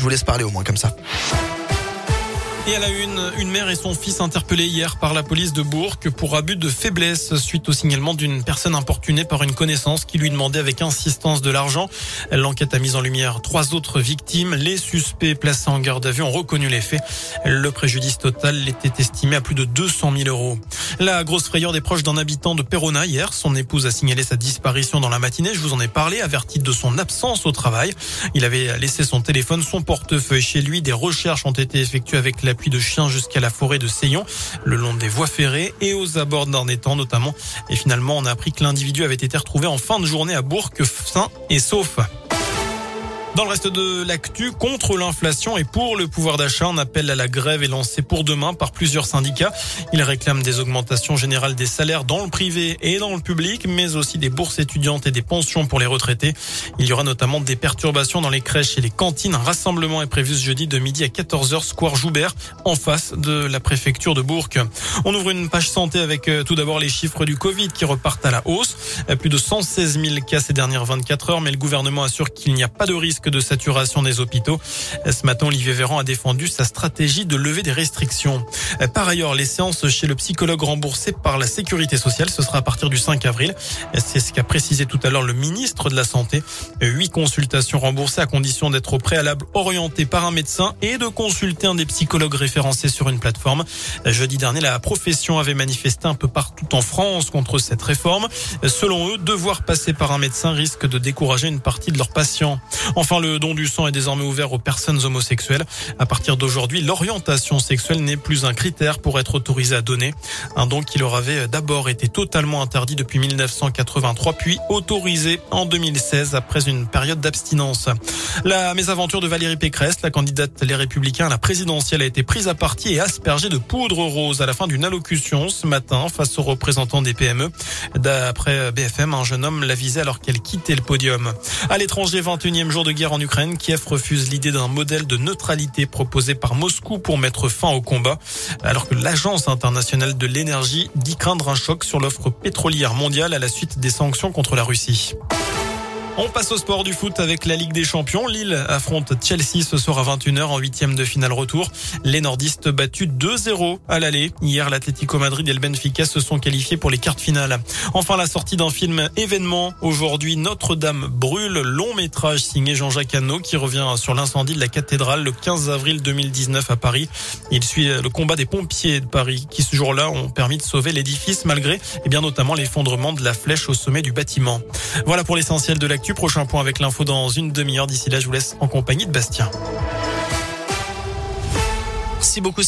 Je vous laisse parler au moins comme ça. Et à la une, une mère et son fils interpellés hier par la police de Bourg pour abus de faiblesse suite au signalement d'une personne importunée par une connaissance qui lui demandait avec insistance de l'argent. L'enquête a mis en lumière trois autres victimes. Les suspects placés en garde à vue ont reconnu les faits. Le préjudice total était estimé à plus de 200 000 euros. La grosse frayeur des proches d'un habitant de Perona hier. Son épouse a signalé sa disparition dans la matinée. Je vous en ai parlé, averti de son absence au travail. Il avait laissé son téléphone, son portefeuille chez lui. Des recherches ont été effectuées avec de chiens jusqu'à la forêt de Seyon, le long des voies ferrées et aux abords d'un étang notamment. Et finalement, on a appris que l'individu avait été retrouvé en fin de journée à Bourg, sain et sauf. Dans le reste de l'actu, contre l'inflation et pour le pouvoir d'achat, un appel à la grève est lancé pour demain par plusieurs syndicats. Ils réclament des augmentations générales des salaires dans le privé et dans le public, mais aussi des bourses étudiantes et des pensions pour les retraités. Il y aura notamment des perturbations dans les crèches et les cantines. Un rassemblement est prévu ce jeudi de midi à 14h, Square Joubert, en face de la préfecture de Bourg. On ouvre une page santé avec euh, tout d'abord les chiffres du Covid qui repartent à la hausse. Euh, plus de 116 000 cas ces dernières 24 heures, mais le gouvernement assure qu'il n'y a pas de risque de saturation des hôpitaux. Ce matin, Olivier Véran a défendu sa stratégie de lever des restrictions. Par ailleurs, les séances chez le psychologue remboursées par la sécurité sociale, ce sera à partir du 5 avril. C'est ce qu'a précisé tout à l'heure le ministre de la Santé. Huit consultations remboursées à condition d'être au préalable orienté par un médecin et de consulter un des psychologues référencés sur une plateforme. Jeudi dernier, la profession avait manifesté un peu partout en France contre cette réforme. Selon eux, devoir passer par un médecin risque de décourager une partie de leurs patients. Enfin, le don du sang est désormais ouvert aux personnes homosexuelles. À partir d'aujourd'hui, l'orientation sexuelle n'est plus un critère pour être autorisé à donner. Un don qui leur avait d'abord été totalement interdit depuis 1983, puis autorisé en 2016 après une période d'abstinence. La mésaventure de Valérie Pécresse, la candidate Les Républicains à la présidentielle, a été prise à partie et aspergée de poudre rose à la fin d'une allocution ce matin face aux représentants des PME. D'après BFM, un jeune homme la visait alors qu'elle quittait le podium. À l'étranger, 21e jour de guerre en Ukraine, Kiev refuse l'idée d'un modèle de neutralité proposé par Moscou pour mettre fin au combat, alors que l'Agence internationale de l'énergie dit craindre un choc sur l'offre pétrolière mondiale à la suite des sanctions contre la Russie. On passe au sport du foot avec la Ligue des Champions. Lille affronte Chelsea ce soir à 21h en huitième de finale retour. Les nordistes battus 2-0 à l'aller. Hier, l'Atlético Madrid et le Benfica se sont qualifiés pour les quarts finales. Enfin, la sortie d'un film événement. Aujourd'hui, Notre-Dame brûle, long métrage signé Jean-Jacques Hano qui revient sur l'incendie de la cathédrale le 15 avril 2019 à Paris. Il suit le combat des pompiers de Paris qui ce jour-là ont permis de sauver l'édifice malgré, et eh bien notamment l'effondrement de la flèche au sommet du bâtiment. Voilà pour l'essentiel de Prochain point avec l'info dans une demi-heure. D'ici là, je vous laisse en compagnie de Bastien. Merci beaucoup,